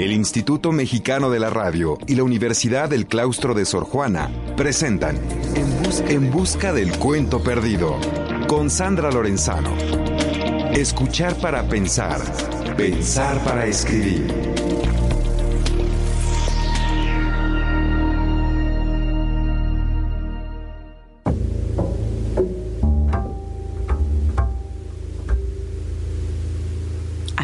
el Instituto Mexicano de la Radio y la Universidad del Claustro de Sor Juana presentan En, Busca del Cuento Perdido con Sandra Lorenzano. Escuchar para pensar, pensar para escribir.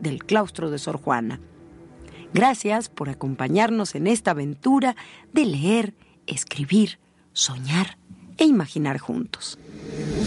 del claustro de Sor Juana. Gracias por acompañarnos en esta aventura de leer, escribir, soñar e imaginar juntos.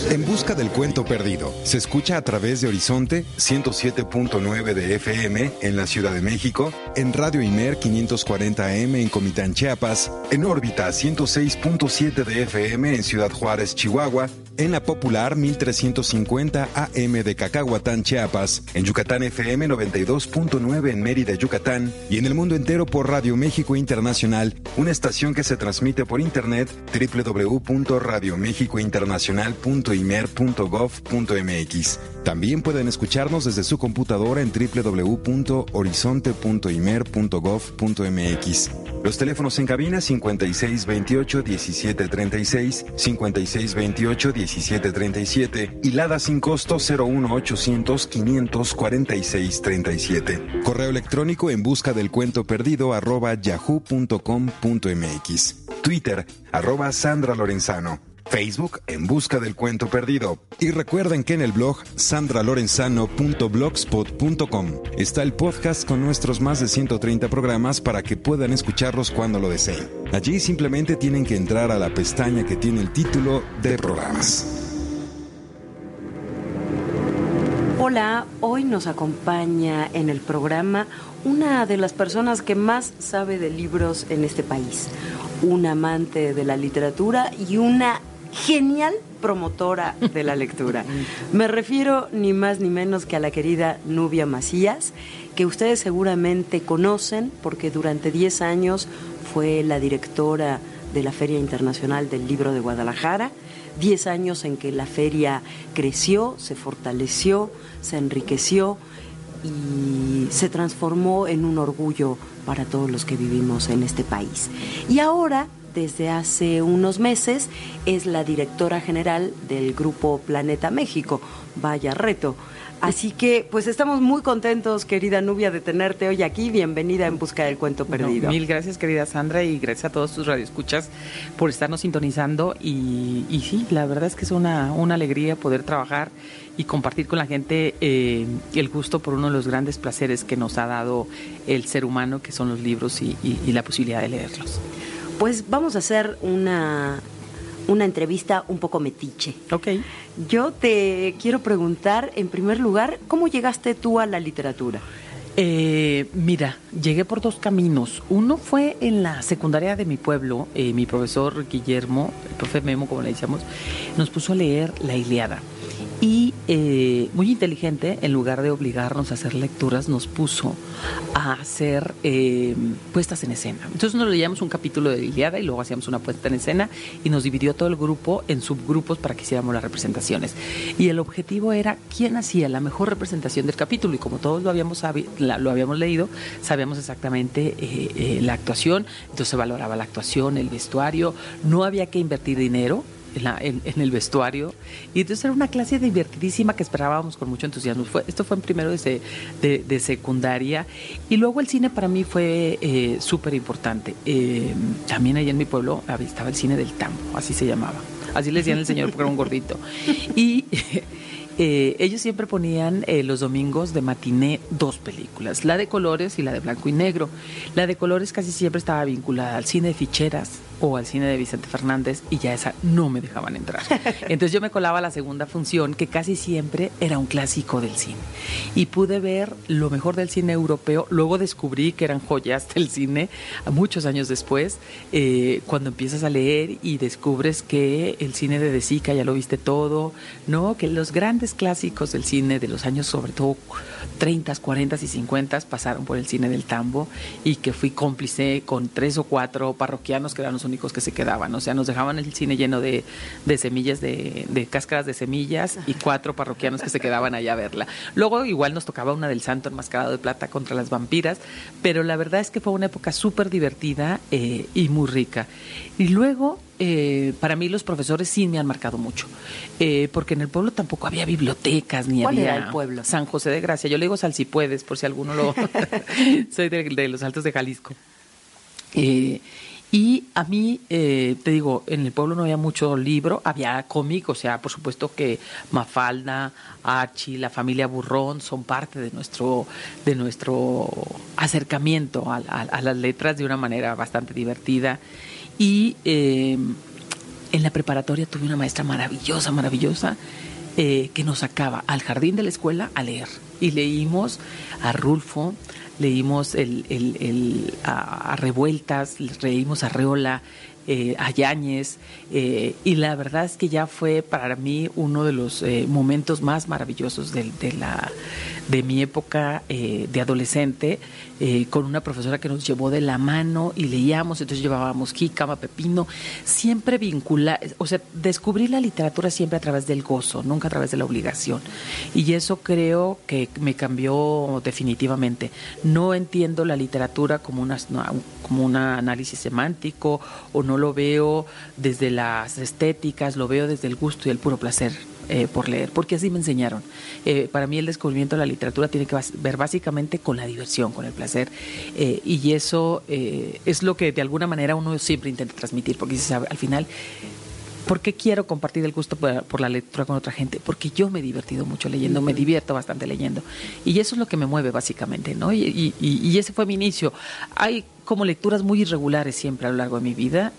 En busca del cuento perdido. Se escucha a través de Horizonte 107.9 de FM en la Ciudad de México, en Radio Imer 540 AM en Comitán, Chiapas, en órbita 106.7 de FM en Ciudad Juárez, Chihuahua, en la popular 1350 AM de Cacahuatán, Chiapas, en Yucatán FM 92.9 en Mérida, Yucatán, y en el mundo entero por Radio México Internacional, una estación que se transmite por internet www.radiomexicointernacional.imer.gov.mx. También pueden escucharnos desde su computadora en www.horizonte.imer.gov.mx. Los teléfonos en cabina 5628 1736, 5628 1737 y Lada sin costo 01800 546 37. Correo electrónico en busca del cuento perdido arroba yahoo.com.mx. Twitter arroba Sandra Lorenzano. Facebook en busca del cuento perdido. Y recuerden que en el blog sandralorenzano.blogspot.com está el podcast con nuestros más de 130 programas para que puedan escucharlos cuando lo deseen. Allí simplemente tienen que entrar a la pestaña que tiene el título de programas. Hola, hoy nos acompaña en el programa una de las personas que más sabe de libros en este país, un amante de la literatura y una genial promotora de la lectura. Me refiero ni más ni menos que a la querida Nubia Macías, que ustedes seguramente conocen porque durante 10 años fue la directora de la Feria Internacional del Libro de Guadalajara. 10 años en que la feria creció, se fortaleció, se enriqueció y se transformó en un orgullo para todos los que vivimos en este país. Y ahora desde hace unos meses es la directora general del Grupo Planeta México. Vaya reto. Así que, pues estamos muy contentos, querida Nubia, de tenerte hoy aquí. Bienvenida en Busca del Cuento Perdido. mil gracias, querida Sandra, y gracias a todos tus radioescuchas por estarnos sintonizando. Y, sí, la verdad es que es una, alegría poder trabajar y compartir con la gente eh, el gusto por uno de los grandes placeres que nos ha dado el ser humano, que son los libros y la posibilidad de leerlos. Pues vamos a hacer una, una entrevista un poco metiche. Ok. Yo te quiero preguntar, en primer lugar, ¿cómo llegaste tú a la literatura? Eh, mira, llegué por dos caminos. Uno fue en la secundaria de mi pueblo. Eh, mi profesor Guillermo, el profe Memo, como le decíamos, nos puso a leer La Iliada y eh, muy inteligente, en lugar de obligarnos a hacer lecturas, nos puso a hacer eh, puestas en escena. Entonces nos leíamos un capítulo de Iliada y luego hacíamos una puesta en escena y nos dividió todo el grupo en subgrupos para que hiciéramos las representaciones. Y el objetivo era quién hacía la mejor representación del capítulo y como todos lo habíamos, lo habíamos leído, sabíamos exactamente eh, la actuación, entonces se valoraba la actuación, el vestuario, no había que invertir dinero en, el vestuario. Y entonces era una clase divertidísima que esperábamos con mucho entusiasmo. Fue, esto fue en primero de, de, secundaria. Y luego el cine para mí fue eh, súper importante. Eh, también ahí en mi pueblo estaba el cine del tambo, así se llamaba. Así le decían el señor porque era un gordito. Y eh, ellos siempre ponían eh, los domingos de matiné dos películas, la de colores y la de blanco y negro. La de colores casi siempre estaba vinculada al cine de ficheras o al cine de Vicente Fernández y ya esa no me dejaban entrar. Entonces yo me colaba a la segunda función que casi siempre era un clásico del cine. Y pude ver lo mejor del cine europeo. Luego descubrí que eran joyas del cine muchos años después, eh, cuando empiezas a leer y descubres que el cine de De Sica ya lo viste todo, ¿no? Que los grandes clásicos del cine de los años sobre todo 30, 40 y 50 pasaron por el cine del tambo y que fui cómplice con tres o cuatro parroquianos que eran los únicos que se quedaban. O sea, nos dejaban el cine lleno de, semillas, de, de, cáscaras de semillas y cuatro parroquianos que se quedaban allá a verla. Luego igual nos tocaba una del santo enmascarado de plata contra las vampiras, pero la verdad es que fue una época súper divertida eh, y muy rica. Y luego eh, para mí los profesores sí me han marcado mucho, eh, porque en el pueblo tampoco había bibliotecas ni ¿Cuál había era el pueblo? San José de Gracia. Yo le digo Sal si puedes, por si alguno lo. Soy de, los Altos de Jalisco. Eh, y a mí, te digo, en el pueblo no había mucho libro, había cómic, o sea, por supuesto que Mafalda, Archie, la familia Burrón son parte de nuestro, de nuestro acercamiento a las letras de una manera bastante divertida. Y eh, en la preparatoria tuve una maestra maravillosa, maravillosa, eh, que nos sacaba al jardín de la escuela a leer. Y leímos a Rulfo, leímos el, el, a, Revueltas, leímos a Reola, eh, a Yáñez, eh, y la verdad es que ya fue para mí uno de los momentos más maravillosos de, la, de mi época de adolescente, eh, con una profesora que nos llevó de la mano y leíamos, entonces llevábamos jícama, pepino, siempre vincular, o sea, descubrí la literatura siempre a través del gozo, nunca a través de la obligación. Y eso creo que me cambió definitivamente. No entiendo la literatura como, una, como un análisis semántico o no lo veo desde las estéticas, lo veo desde el gusto y el puro placer. Eh, por leer, porque así me enseñaron. Eh, para mí el descubrimiento de la literatura tiene que ver básicamente con la diversión, con el placer, eh, y eso es lo que de alguna manera uno siempre intenta transmitir, porque al final ¿Por qué quiero compartir el gusto por, la lectura con otra gente? Porque yo me he divertido mucho leyendo, me divierto bastante leyendo. Y eso es lo que me mueve básicamente, ¿no? Y, y, ese fue mi inicio. Hay como lecturas muy irregulares siempre a lo largo de mi vida,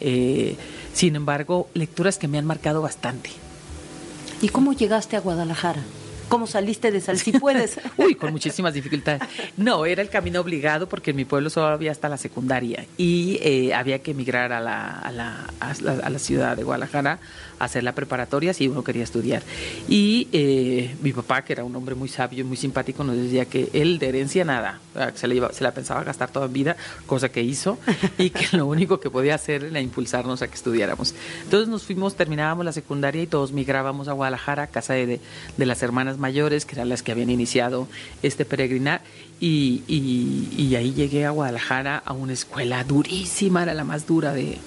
sin embargo, lecturas que me han marcado bastante. ¿Y cómo llegaste a Guadalajara? ¿Cómo saliste de Sal si puedes? Uy, con muchísimas dificultades. No, era el camino obligado porque en mi pueblo solo había hasta la secundaria y eh, había que emigrar a la, a, la, a la ciudad de Guadalajara hacer la preparatoria si uno quería estudiar. Y eh, mi papá, que era un hombre muy sabio y muy simpático, nos decía que él de herencia nada, se, le se la pensaba gastar toda vida, cosa que hizo, y que lo único que podía hacer era impulsarnos a que estudiáramos. Entonces nos fuimos, terminábamos la secundaria y todos migrábamos a Guadalajara, casa de, de las hermanas mayores, que eran las que habían iniciado este peregrinar, y, y, y ahí llegué a Guadalajara a una escuela durísima, era la más dura de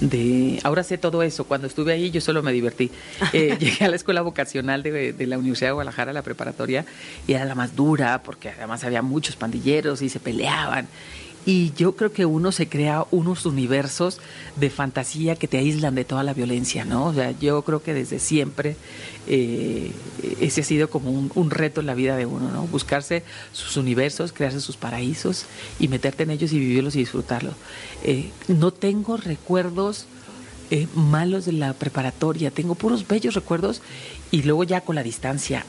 de ahora sé todo eso. Cuando estuve ahí yo solo me divertí. Eh, llegué a la escuela vocacional de, de, la Universidad de Guadalajara, la preparatoria, y era la más dura porque además había muchos pandilleros y se peleaban. Y yo creo que uno se crea unos universos de fantasía que te aíslan de toda la violencia, ¿no? O sea, yo creo que desde siempre eh, ese ha sido como un, reto en la vida de uno, ¿no? Buscarse sus universos, crearse sus paraísos y meterte en ellos y vivirlos y disfrutarlos. Eh, no tengo recuerdos eh, malos de la preparatoria, tengo puros bellos recuerdos y luego ya con la distancia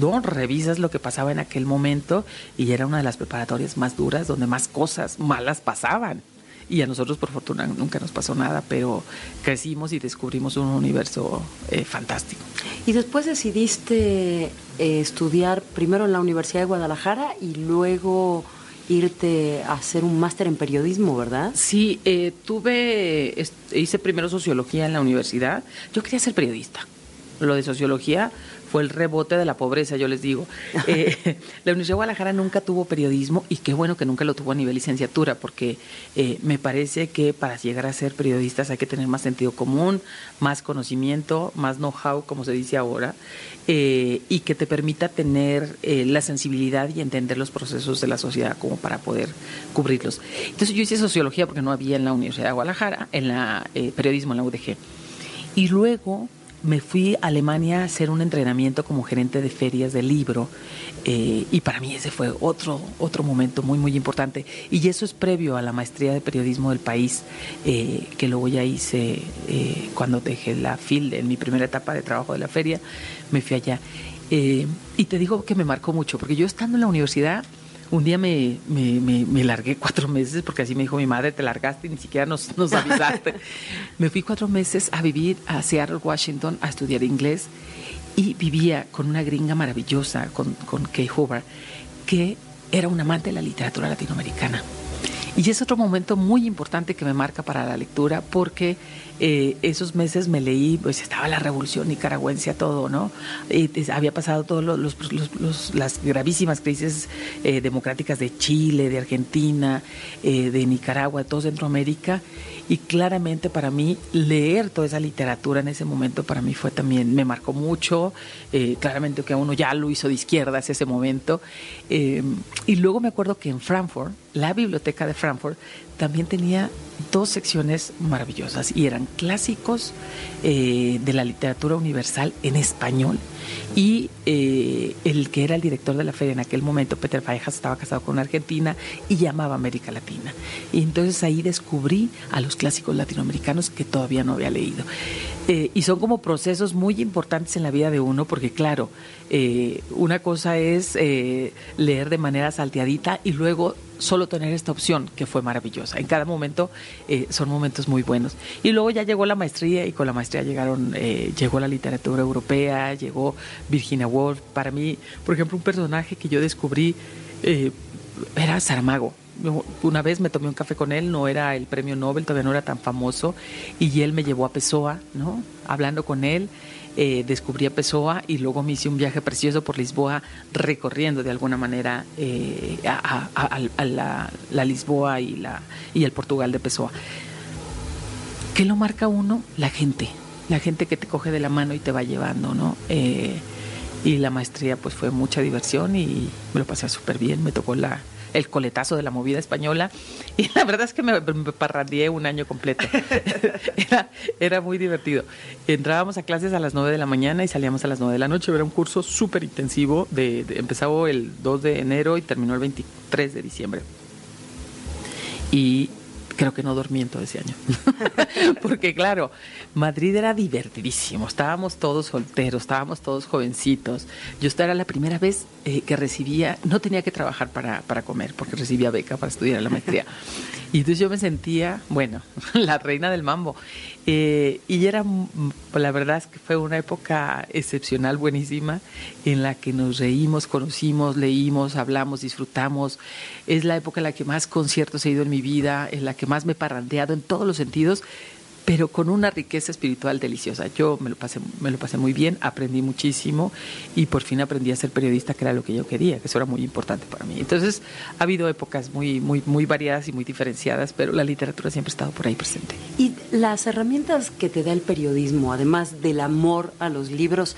no revisas lo que pasaba en aquel momento y era una de las preparatorias más duras donde más cosas malas pasaban. Y a nosotros, por fortuna, nunca nos pasó nada, pero crecimos y descubrimos un universo eh, fantástico. Y después decidiste eh, estudiar primero en la Universidad de Guadalajara y luego irte a hacer un máster en periodismo, ¿verdad? Sí, eh, tuve, hice primero sociología en la universidad. Yo quería ser periodista. Lo de sociología fue el rebote de la pobreza, yo les digo. Eh, la Universidad de Guadalajara nunca tuvo periodismo y qué bueno que nunca lo tuvo a nivel licenciatura, porque eh, me parece que para llegar a ser periodistas hay que tener más sentido común, más conocimiento, más know-how, como se dice ahora, eh, y que te permita tener la sensibilidad y entender los procesos de la sociedad como para poder cubrirlos. Entonces yo hice sociología porque no había en la Universidad de Guadalajara, en la periodismo en la UDG. Y luego me fui a Alemania a hacer un entrenamiento como gerente de ferias de libro eh, y para mí ese fue otro, otro momento muy, muy importante. Y eso es previo a la maestría de periodismo del país eh, que luego ya hice eh, cuando dejé la FIL en mi primera etapa de trabajo de la feria, me fui allá. y te digo que me marcó mucho, porque yo estando en la universidad un día me, me, me, largué cuatro meses, porque así me dijo mi madre, te largaste y ni siquiera nos, nos avisaste. me fui cuatro meses a vivir a Seattle, Washington, a estudiar inglés y vivía con una gringa maravillosa, con, con Kay Hoover, que era un amante de la literatura latinoamericana. Y es otro momento muy importante que me marca para la lectura porque eh, esos meses me leí, pues estaba la revolución nicaragüense, todo, ¿no? había pasado todas las gravísimas crisis eh, democráticas de Chile, de Argentina, eh, de Nicaragua, de todo Centroamérica. Y claramente para mí leer toda esa literatura en ese momento para mí fue también, me marcó mucho, claramente que uno ya lo hizo de izquierdas ese momento. y luego me acuerdo que en Frankfurt, la biblioteca de Frankfurt, también tenía dos secciones maravillosas y eran clásicos eh, de la literatura universal en español y eh, el que era el director de la feria en aquel momento, Peter Faijas, estaba casado con una argentina y llamaba América Latina. Y entonces ahí descubrí a los clásicos latinoamericanos que todavía no había leído. Eh, y son como procesos muy importantes en la vida de uno, porque claro, una cosa es leer de manera salteadita y luego solo tener esta opción que fue maravillosa. En cada momento eh, son momentos muy buenos. Y luego ya llegó la maestría y con la maestría llegaron, eh, llegó la literatura europea, llegó Virginia Woolf. Para mí, por ejemplo, un personaje que yo descubrí eh, era Saramago. Una vez me tomé un café con él, no era el premio Nobel, todavía no era tan famoso, y él me llevó a Pessoa, ¿no? Hablando con él, eh, descubrí a Pessoa y luego me hice un viaje precioso por Lisboa recorriendo de alguna manera eh, a, la, Lisboa y, el Portugal de Pessoa. ¿Qué lo marca uno? La gente, la gente que te coge de la mano y te va llevando, ¿no? Eh, y la maestría pues fue mucha diversión y me lo pasé súper bien, me tocó la, el coletazo de la movida española. Y la verdad es que me, me un año completo. era, muy divertido. Entrábamos a clases a las 9 de la mañana y salíamos a las 9 de la noche. Era un curso súper intensivo. De, empezaba el 2 de enero y terminó el 23 de diciembre. Y creo que no dormí en todo ese año. Porque claro, Madrid era divertidísimo, estábamos todos solteros, estábamos todos jovencitos. Yo esta era la primera vez eh, que recibía, no tenía que trabajar para, para comer, porque recibía beca para estudiar la maestría. Y entonces yo me sentía, bueno, la reina del mambo. Eh, y era, la verdad es que fue una época excepcional, buenísima, en la que nos reímos, conocimos, leímos, hablamos, disfrutamos. Es la época en la que más conciertos he ido en mi vida, en la que más me he parrandeado en todos los sentidos pero con una riqueza espiritual deliciosa. Yo me lo pasé, me lo pasé muy bien, aprendí muchísimo y por fin aprendí a ser periodista, que era lo que yo quería, que eso era muy importante para mí. Entonces, ha habido épocas muy, muy, muy variadas y muy diferenciadas, pero la literatura siempre ha estado por ahí presente. Y las herramientas que te da el periodismo, además del amor a los libros,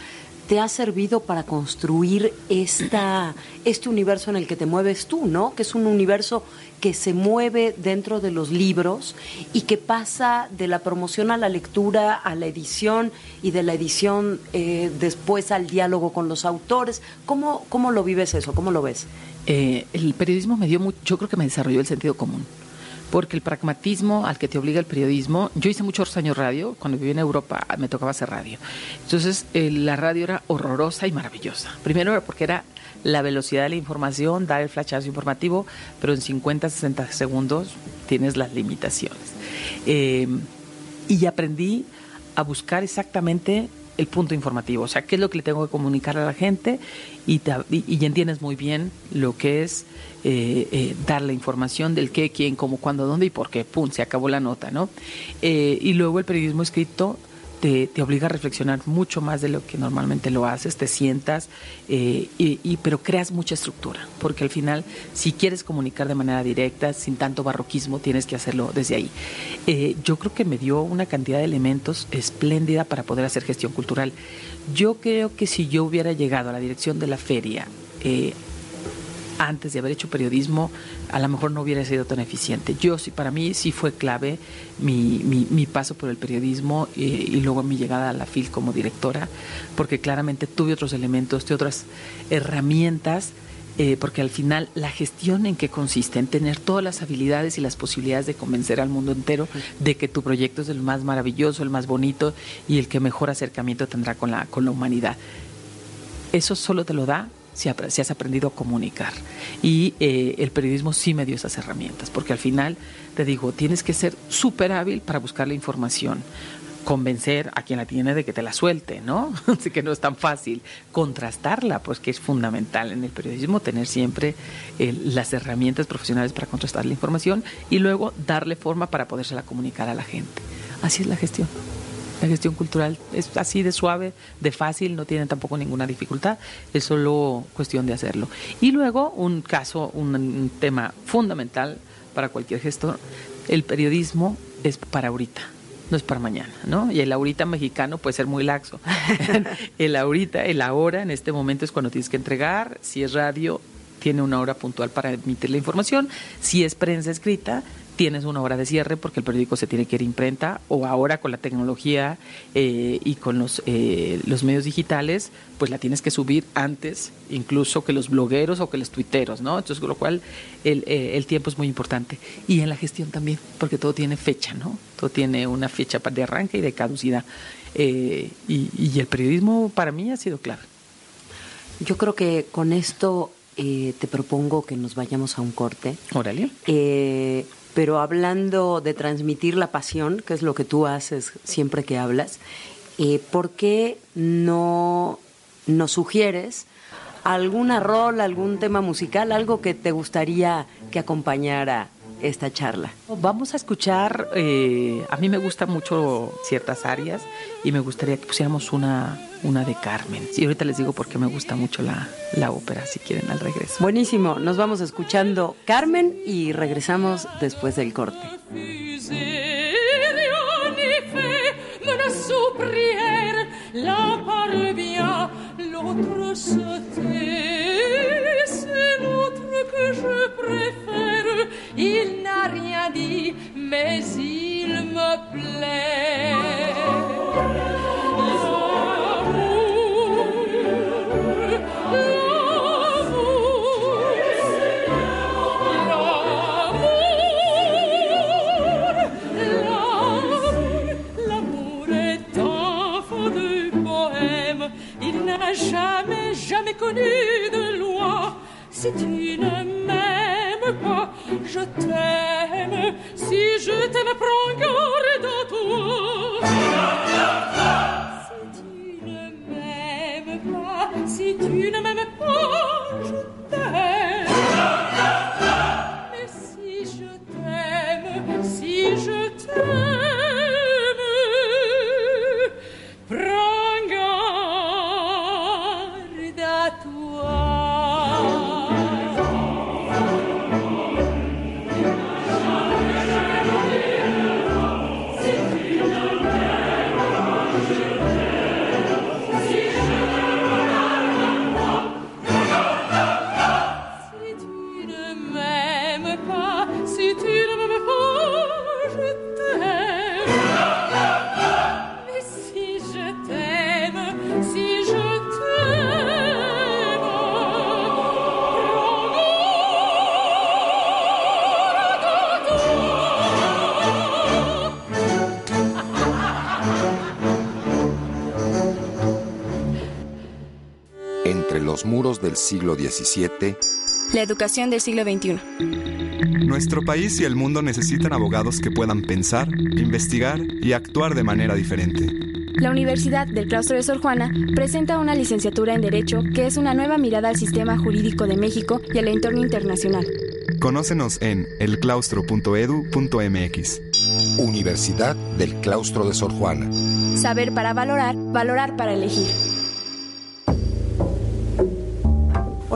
te ha servido para construir esta, este universo en el que te mueves tú, ¿no? Que es un universo que se mueve dentro de los libros y que pasa de la promoción a la lectura, a la edición y de la edición eh, después al diálogo con los autores. ¿Cómo, ¿Cómo lo vives eso? ¿Cómo lo ves? Eh, el periodismo me dio mucho, yo creo que me desarrolló el sentido común porque el pragmatismo al que te obliga el periodismo, yo hice muchos años radio, cuando viví en Europa me tocaba hacer radio. Entonces eh, la radio era horrorosa y maravillosa. Primero porque era la velocidad de la información, dar el flashazo informativo, pero en 50, 60 segundos tienes las limitaciones. Eh, y aprendí a buscar exactamente el punto informativo, o sea, qué es lo que le tengo que comunicar a la gente y, y, entiendes muy bien lo que es eh, eh, dar la información del qué, quién, cómo, cuándo, dónde y por qué, pum, se acabó la nota, ¿no? y luego el periodismo escrito te, obliga a reflexionar mucho más de lo que normalmente lo haces, te sientas, eh, y, pero creas mucha estructura, porque al final, si quieres comunicar de manera directa, sin tanto barroquismo, tienes que hacerlo desde ahí. Eh, yo creo que me dio una cantidad de elementos espléndida para poder hacer gestión cultural. Yo creo que si yo hubiera llegado a la dirección de la feria, eh, antes de haber hecho periodismo, a lo mejor no hubiera sido tan eficiente. Yo sí, para mí sí fue clave mi, mi, paso por el periodismo eh, y luego mi llegada a la FIL como directora, porque claramente tuve otros elementos, tuve otras herramientas. Eh, porque al final la gestión en qué consiste, en tener todas las habilidades y las posibilidades de convencer al mundo entero de que tu proyecto es el más maravilloso, el más bonito y el que mejor acercamiento tendrá con la, con la humanidad. Eso solo te lo da si, has aprendido a comunicar. Y eh, el periodismo sí me dio esas herramientas, porque al final, te digo, tienes que ser súper hábil para buscar la información convencer a quien la tiene de que te la suelte, ¿no? Así que no es tan fácil. Contrastarla, pues que es fundamental en el periodismo tener siempre eh, las herramientas profesionales para contrastar la información y luego darle forma para podérsela comunicar a la gente. Así es la gestión. La gestión cultural es así de suave, de fácil, no tiene tampoco ninguna dificultad, es solo cuestión de hacerlo. Y luego un caso, un, tema fundamental para cualquier gestor, el periodismo es para ahorita no es para mañana, ¿no? Y el ahorita mexicano puede ser muy laxo. el ahorita, el ahora, en este momento es cuando tienes que entregar. Si es radio, tiene una hora puntual para emitir la información. Si es prensa escrita, tienes una hora de cierre porque el periódico se tiene que ir a imprenta o ahora con la tecnología eh, y con los, eh, los medios digitales, pues la tienes que subir antes incluso que los blogueros o que los tuiteros, ¿no? Entonces, con lo cual el, eh, el tiempo es muy importante. Y en la gestión también, porque todo tiene fecha, ¿no? Todo tiene una fecha de arranque y de caducidad. y, y, el periodismo para mí ha sido clave. Yo creo que con esto te propongo que nos vayamos a un corte. Órale. Eh, pero hablando de transmitir la pasión, que es lo que tú haces siempre que hablas, eh, ¿por qué no nos sugieres alguna rol, algún tema musical, algo que te gustaría que acompañara esta charla. Vamos a escuchar, eh, a mí me gustan mucho ciertas áreas y me gustaría que pusiéramos una, una de Carmen. Y ahorita les digo por qué me gusta mucho la, la ópera, si quieren, al regreso. Buenísimo, nos vamos escuchando Carmen y regresamos después del corte. que je préfère. mais il me plaît. L'amour est enfant du poème. Il n'a jamais, jamais connu de loi. Del siglo XVII, la educación del siglo XXI. Nuestro país y el mundo necesitan abogados que puedan pensar, investigar y actuar de manera diferente. La Universidad del Claustro de Sor Juana presenta una licenciatura en Derecho que es una nueva mirada al sistema jurídico de México y al entorno internacional. Conócenos en elclaustro.edu.mx. Universidad del Claustro de Sor Juana. Saber para valorar, valorar para elegir.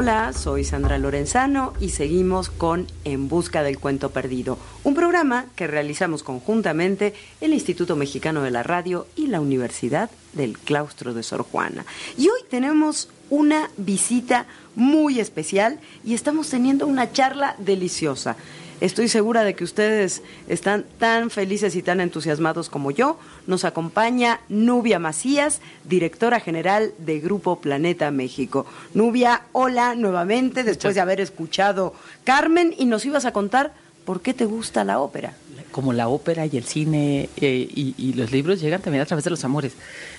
Hola, soy Sandra Lorenzano y seguimos con En Busca del Cuento Perdido, un programa que realizamos conjuntamente el Instituto Mexicano de la Radio y la Universidad del Claustro de Sor Juana. Y hoy tenemos una visita muy especial y estamos teniendo una charla deliciosa. Estoy segura de que ustedes están tan felices y tan entusiasmados como yo. Nos acompaña Nubia Macías, directora general de Grupo Planeta México. Nubia, hola nuevamente, después de haber escuchado Carmen, y nos ibas a contar por qué te gusta la ópera. Como la ópera y el cine eh, y, los libros llegan también a través de los amores.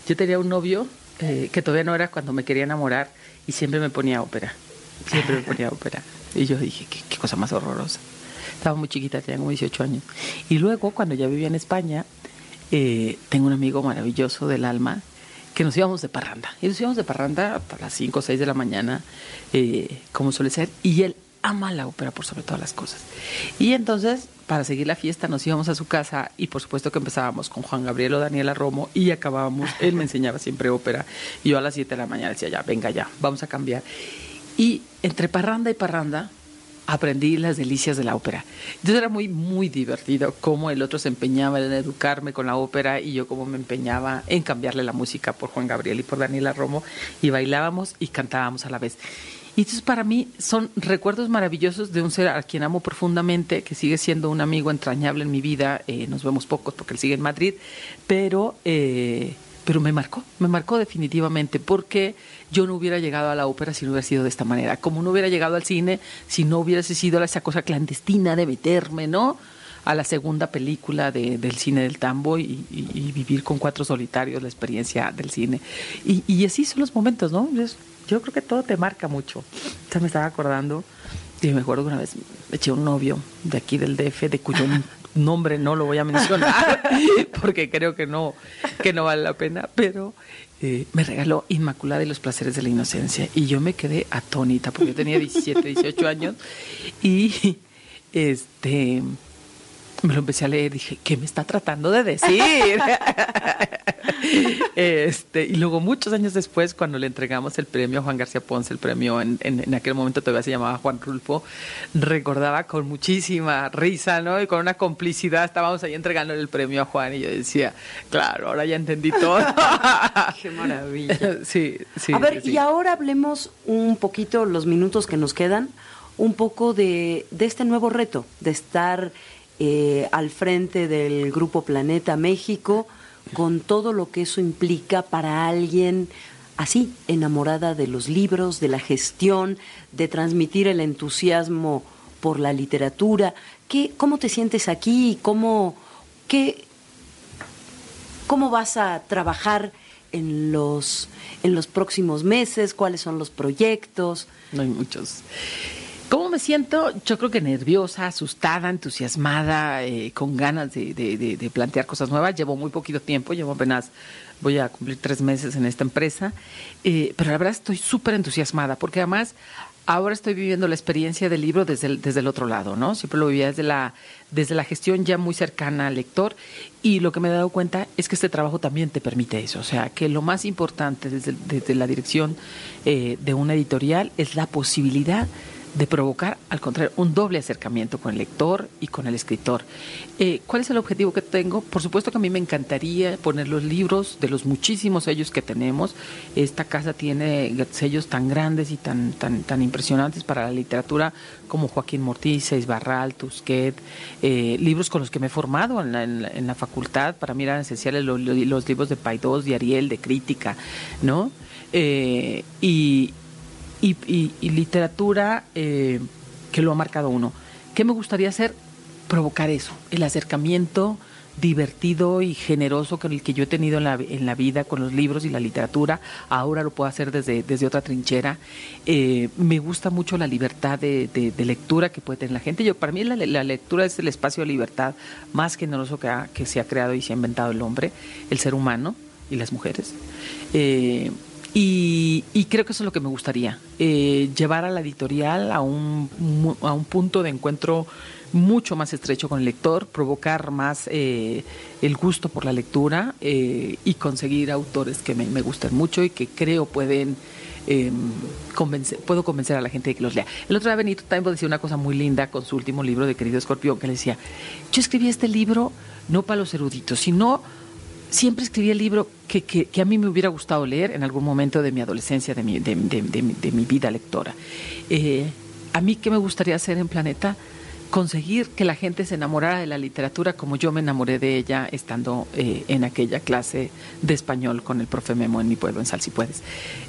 Yo tenía un novio eh, que todavía no era cuando me quería enamorar y siempre me ponía ópera. Siempre me ponía ópera. Y yo dije, qué cosa más horrorosa. Estaba muy chiquita, tenía como 18 años. Y luego, cuando ya vivía en España, eh, tengo un amigo maravilloso del alma que nos íbamos de parranda. Y nos íbamos de parranda hasta las 5 o 6 de la mañana, eh, como suele ser. Y él ama la ópera por sobre todas las cosas. Y entonces, para seguir la fiesta, nos íbamos a su casa y por supuesto que empezábamos con Juan Gabriel o Daniela Romo y acabábamos, él me enseñaba siempre ópera. Y yo a las 7 de la mañana decía, ya, venga ya, vamos a cambiar. Y entre parranda y parranda, aprendí las delicias de la ópera. Entonces era muy, muy divertido cómo el otro se empeñaba en educarme con la ópera y yo cómo me empeñaba en cambiarle la música por Juan Gabriel y por Daniela Romo y bailábamos y cantábamos a la vez. Y entonces para mí son recuerdos maravillosos de un ser a quien amo profundamente, que sigue siendo un amigo entrañable en mi vida. Eh, nos vemos pocos porque él sigue en Madrid, pero, eh, pero me marcó, me marcó definitivamente porque yo no hubiera llegado a la ópera si no hubiera sido de esta manera, como no hubiera llegado al cine si no hubiese sido esa cosa clandestina de meterme, ¿no? A la segunda película de, del cine del tambo y, vivir con cuatro solitarios la experiencia del cine. Y, así son los momentos, ¿no? Yo, creo que todo te marca mucho. Ya me estaba acordando, y me acuerdo que una vez me eché un novio de aquí del DF, de cuyo nombre no lo voy a mencionar, porque creo que no, que no vale la pena, pero eh, me regaló Inmaculada y los placeres de la inocencia. Y yo me quedé atónita, porque yo tenía 17, 18 años. Y este me lo empecé a leer, dije, ¿qué me está tratando de decir? este, y luego muchos años después, cuando le entregamos el premio a Juan García Ponce, el premio en, en, aquel momento todavía se llamaba Juan Rulfo, recordaba con muchísima risa, ¿no? Y con una complicidad, estábamos ahí entregando el premio a Juan y yo decía, claro, ahora ya entendí todo. Qué maravilla. sí, sí. A ver, y ahora hablemos un poquito, los minutos que nos quedan, un poco de, de este nuevo reto, de estar eh, al frente del Grupo Planeta México, con todo lo que eso implica para alguien así, enamorada de los libros, de la gestión, de transmitir el entusiasmo por la literatura. ¿Qué, ¿Cómo te sientes aquí? ¿Cómo, qué, ¿Cómo vas a trabajar en los, en los próximos meses? ¿Cuáles son los proyectos? No hay muchos. ¿Cómo me siento? Yo creo que nerviosa, asustada, entusiasmada, eh, con ganas de, plantear cosas nuevas. Llevo muy poquito tiempo, llevo apenas, voy a cumplir tres meses en esta empresa, eh, pero la verdad estoy súper entusiasmada porque además ahora estoy viviendo la experiencia del libro desde el, otro lado, ¿no? Siempre lo vivía desde la, desde la gestión ya muy cercana al lector y lo que me he dado cuenta es que este trabajo también te permite eso, o sea, que lo más importante desde, desde la dirección eh, de una editorial es la posibilidad de provocar, al contrario, un doble acercamiento con el lector y con el escritor. Eh, ¿Cuál es el objetivo que tengo? Por supuesto que a mí me encantaría poner los libros de los muchísimos sellos que tenemos. Esta casa tiene sellos tan grandes y tan, tan, tan impresionantes para la literatura como Joaquín Mortiz, Barral, Tusquet, eh, libros con los que me he formado en la, facultad. Para mí eran esenciales los, libros de Paidós, de Ariel, de crítica, ¿no? Eh, y, y, literatura eh, que lo ha marcado uno. ¿Qué me gustaría hacer? Provocar eso, el acercamiento divertido y generoso con el que yo he tenido en la, en la vida con los libros y la literatura, ahora lo puedo hacer desde, desde otra trinchera. Eh, me gusta mucho la libertad de, lectura que puede tener la gente. Yo, para mí la, la, lectura es el espacio de libertad más generoso que, que se ha creado y se ha inventado el hombre, el ser humano y las mujeres. Eh, Y, creo que eso es lo que me gustaría, eh, llevar a la editorial a un, a un punto de encuentro mucho más estrecho con el lector, provocar más eh, el gusto por la lectura eh, y conseguir autores que me, me gusten mucho y que creo pueden eh, convencer, puedo convencer a la gente de que los lea. El otro día Benito también decía una cosa muy linda con su último libro de Querido Escorpión, que le decía, yo escribí este libro no para los eruditos, sino siempre escribí el libro que, que, a mí me hubiera gustado leer en algún momento de mi adolescencia, de mi, de, mi vida lectora. Eh, a mí, ¿qué me gustaría hacer en Planeta? conseguir que la gente se enamorara de la literatura como yo me enamoré de ella estando eh, en aquella clase de español con el profe Memo en mi pueblo, en Sal si puedes.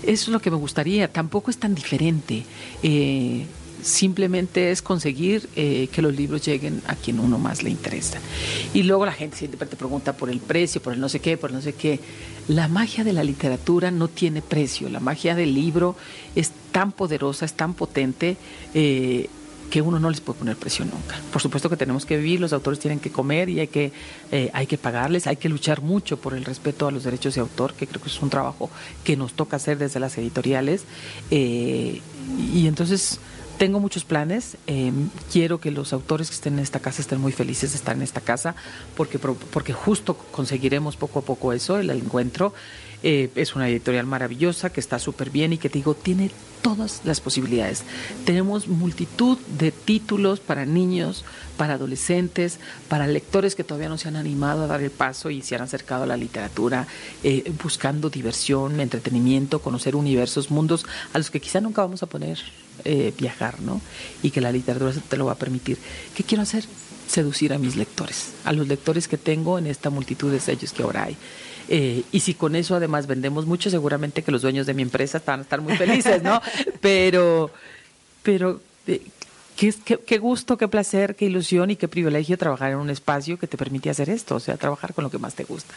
Eso es lo que me gustaría, tampoco es tan diferente. Eh, simplemente es conseguir eh, que los libros lleguen a quien uno más le interesa. Y luego la gente siempre te pregunta por el precio, por el no sé qué, por el no sé qué. La magia de la literatura no tiene precio, la magia del libro es tan poderosa, es tan potente que uno no les puede poner presión nunca. Por supuesto que tenemos que vivir, los autores tienen que comer y hay que, eh, hay que pagarles, hay que luchar mucho por el respeto a los derechos de autor, que creo que es un trabajo que nos toca hacer desde las editoriales. Eh, y entonces tengo muchos planes. Eh, quiero que los autores que estén en esta casa estén muy felices de estar en esta casa, porque, porque justo conseguiremos poco a poco eso, el encuentro. Eh, es una editorial maravillosa que está súper bien y que te digo, tiene todas las posibilidades. Tenemos multitud de títulos para niños, para adolescentes, para lectores que todavía no se han animado a dar el paso y se han acercado a la literatura, eh, buscando diversión, entretenimiento, conocer universos, mundos a los que quizá nunca vamos a poner eh, viajar, ¿no? Y que la literatura te lo va a permitir. ¿Qué quiero hacer? Seducir a mis lectores, a los lectores que tengo en esta multitud de sellos que ahora hay. Eh, y si con eso además vendemos mucho, seguramente que los dueños de mi empresa van a estar muy felices, ¿no? pero, pero eh, qué, qué, gusto, qué placer, qué ilusión y qué privilegio trabajar en un espacio que te permite hacer esto, o sea, trabajar con lo que más te gusta.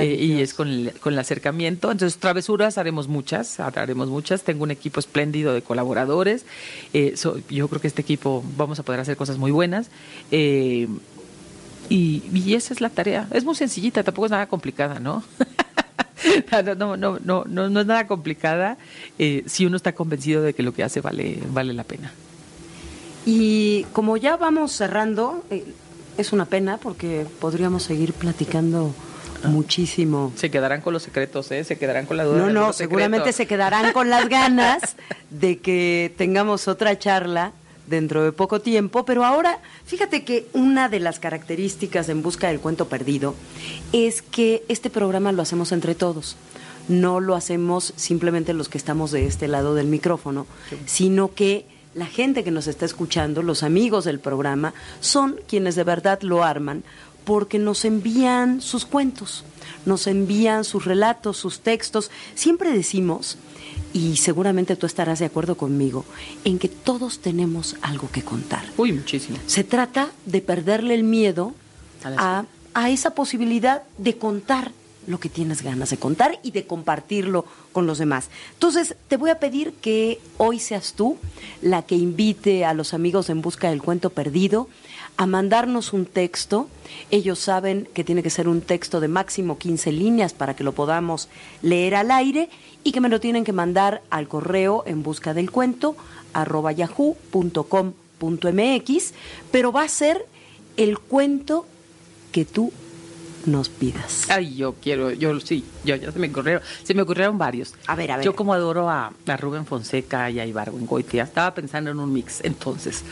Eh, y es con el, con el acercamiento. Entonces, travesuras haremos muchas, haremos muchas. Tengo un equipo espléndido de colaboradores. yo creo que este equipo vamos a poder hacer cosas muy buenas. Eh, y, esa es la tarea. Es muy sencillita, tampoco es nada complicada, ¿no? no, no, no, no, no, es nada complicada eh, si uno está convencido de que lo que hace vale, vale la pena. Y como ya vamos cerrando, eh, es una pena porque podríamos seguir platicando ah. muchísimo. Se quedarán con los secretos, ¿eh? Se quedarán con la duda. No, no, seguramente se quedarán con las ganas de que tengamos otra charla dentro de poco tiempo, pero ahora fíjate que una de las características en Busca del Cuento Perdido es que este programa lo hacemos entre todos. No lo hacemos simplemente los que estamos de este lado del micrófono, sino que la gente que nos está escuchando, los amigos del programa, son quienes de verdad lo arman porque nos envían sus cuentos, nos envían sus relatos, sus textos. Siempre decimos y seguramente tú estarás de acuerdo conmigo, en que todos tenemos algo que contar. Uy, muchísimo. Se trata de perderle el miedo a, a, esa posibilidad de contar lo que tienes ganas de contar y de compartirlo con los demás. Entonces, te voy a pedir que hoy seas tú la que invite a los amigos en busca del cuento perdido a mandarnos un texto. Ellos saben que tiene que ser un texto de máximo 15 líneas para que lo podamos leer al aire y que me lo tienen que mandar al correo en busca del cuento arroba yahoo.com.mx, pero va a ser el cuento que tú nos pidas. Ay, yo quiero, yo sí, yo ya se me ocurrieron, se me ocurrieron varios. A ver, a ver. Yo como adoro a, a Rubén Fonseca y a Goitia, estaba pensando en un mix. Entonces,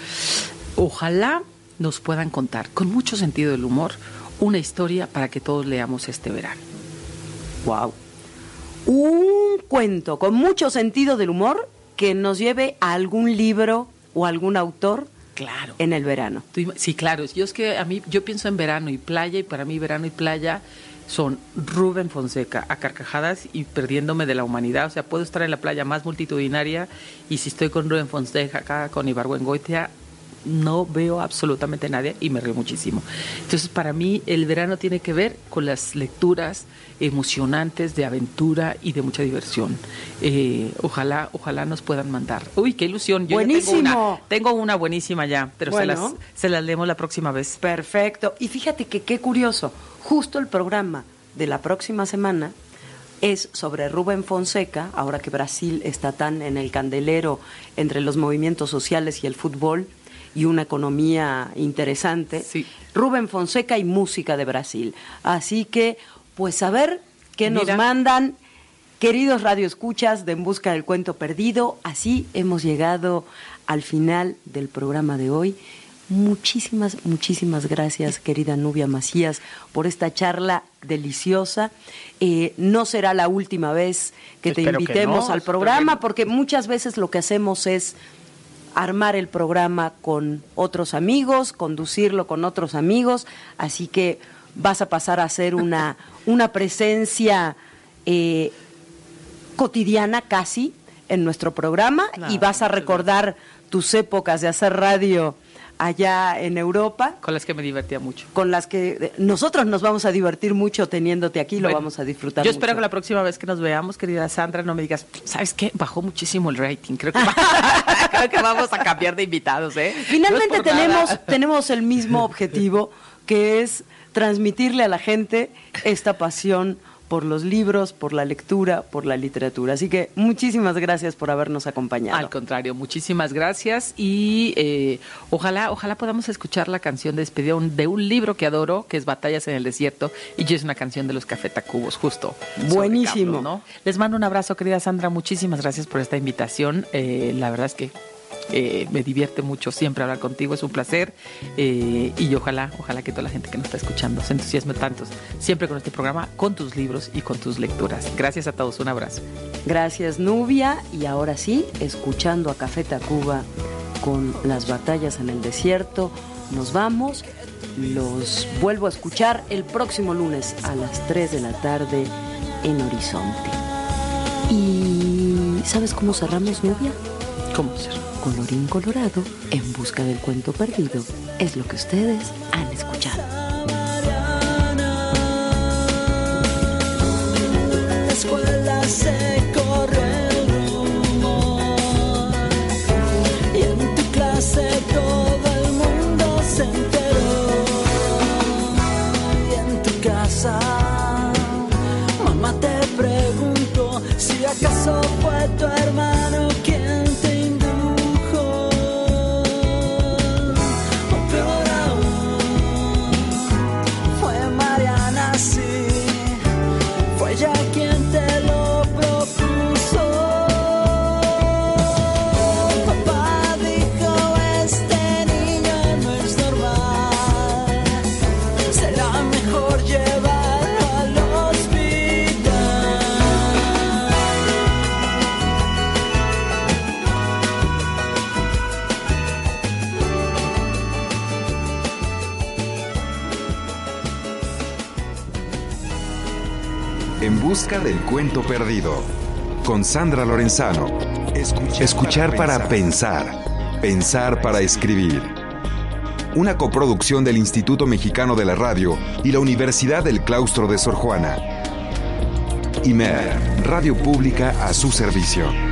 ojalá nos puedan contar, con mucho sentido del humor, una historia para que todos leamos este verano. Wow. Un cuento con mucho sentido del humor que nos lleve a algún libro o algún autor claro. en el verano. Sí, claro. Yo es que a mí yo pienso en verano y playa y para mí verano y playa son Rubén Fonseca a carcajadas y perdiéndome de la humanidad. O sea, puedo estar en la playa más multitudinaria y si estoy con Rubén Fonseca acá, con Ibargüengoitia, no veo absolutamente nadie y me río muchísimo. Entonces, para mí, el verano tiene que ver con las lecturas emocionantes de aventura y de mucha diversión. Eh, ojalá, ojalá nos puedan mandar. Uy, qué ilusión. Yo Buenísimo. Tengo una, tengo una, buenísima ya, pero se, las, se las leemos la próxima vez. Perfecto. Y fíjate que qué curioso, justo el programa de la próxima semana es sobre Rubén Fonseca, ahora que Brasil está tan en el candelero entre los movimientos sociales y el fútbol y una economía interesante. Rubén Fonseca y música de Brasil. Así que, pues a ver qué nos mandan. Queridos radioescuchas de En Busca del Cuento Perdido, así hemos llegado al final del programa de hoy. Muchísimas, muchísimas gracias, querida Nubia Macías, por esta charla deliciosa. Eh, no será la última vez que te invitemos al programa, porque muchas veces lo que hacemos es armar el programa con otros amigos, conducirlo con otros amigos, así que vas a pasar a ser una, una presencia eh, cotidiana casi en nuestro programa y vas a recordar tus épocas de hacer radio allá en Europa. Con las que me divertía mucho. Con las que nosotros nos vamos a divertir mucho teniéndote aquí, lo vamos a disfrutar. Yo espero que la próxima vez que nos veamos, querida Sandra, no me digas, ¿sabes qué? Bajó muchísimo el rating. Creo que, creo que vamos a cambiar de invitados, ¿eh? Finalmente tenemos, tenemos el mismo objetivo, que es transmitirle a la gente esta pasión por los libros, por la lectura, por la literatura. Así que muchísimas gracias por habernos acompañado. Al contrario, muchísimas gracias y eh, ojalá, ojalá podamos escuchar la canción de despedida de un libro que adoro, que es Batallas en el Desierto, y es una canción de los Cafetacubos, justo. Buenísimo. ¿no? Les mando un abrazo, querida Sandra, muchísimas gracias por esta invitación. Eh, la verdad es que eh, me divierte mucho siempre hablar contigo, es un placer eh, y ojalá, ojalá que toda la gente que nos está escuchando se entusiasme tanto siempre con este programa, con tus libros y con tus lecturas. Gracias a todos, un abrazo. Gracias Nubia y ahora sí, escuchando a Café Tacuba con las batallas en el desierto, nos vamos, los vuelvo a escuchar el próximo lunes a las 3 de la tarde en Horizonte. ¿Y sabes cómo cerramos Nubia? ¿Cómo cerramos? Colorín colorado, en busca del cuento perdido, es lo que ustedes han escuchado. La escuela se corre el rumor y en tu clase todo el mundo se enteró y en tu casa mamá te preguntó si acaso fue tu hermano del cuento perdido. Con Sandra Lorenzano. Escuchar, para, pensar. Pensar para escribir. Una coproducción del Instituto Mexicano de la Radio y la Universidad del Claustro de Sor Juana. IMER, Radio Pública a su servicio.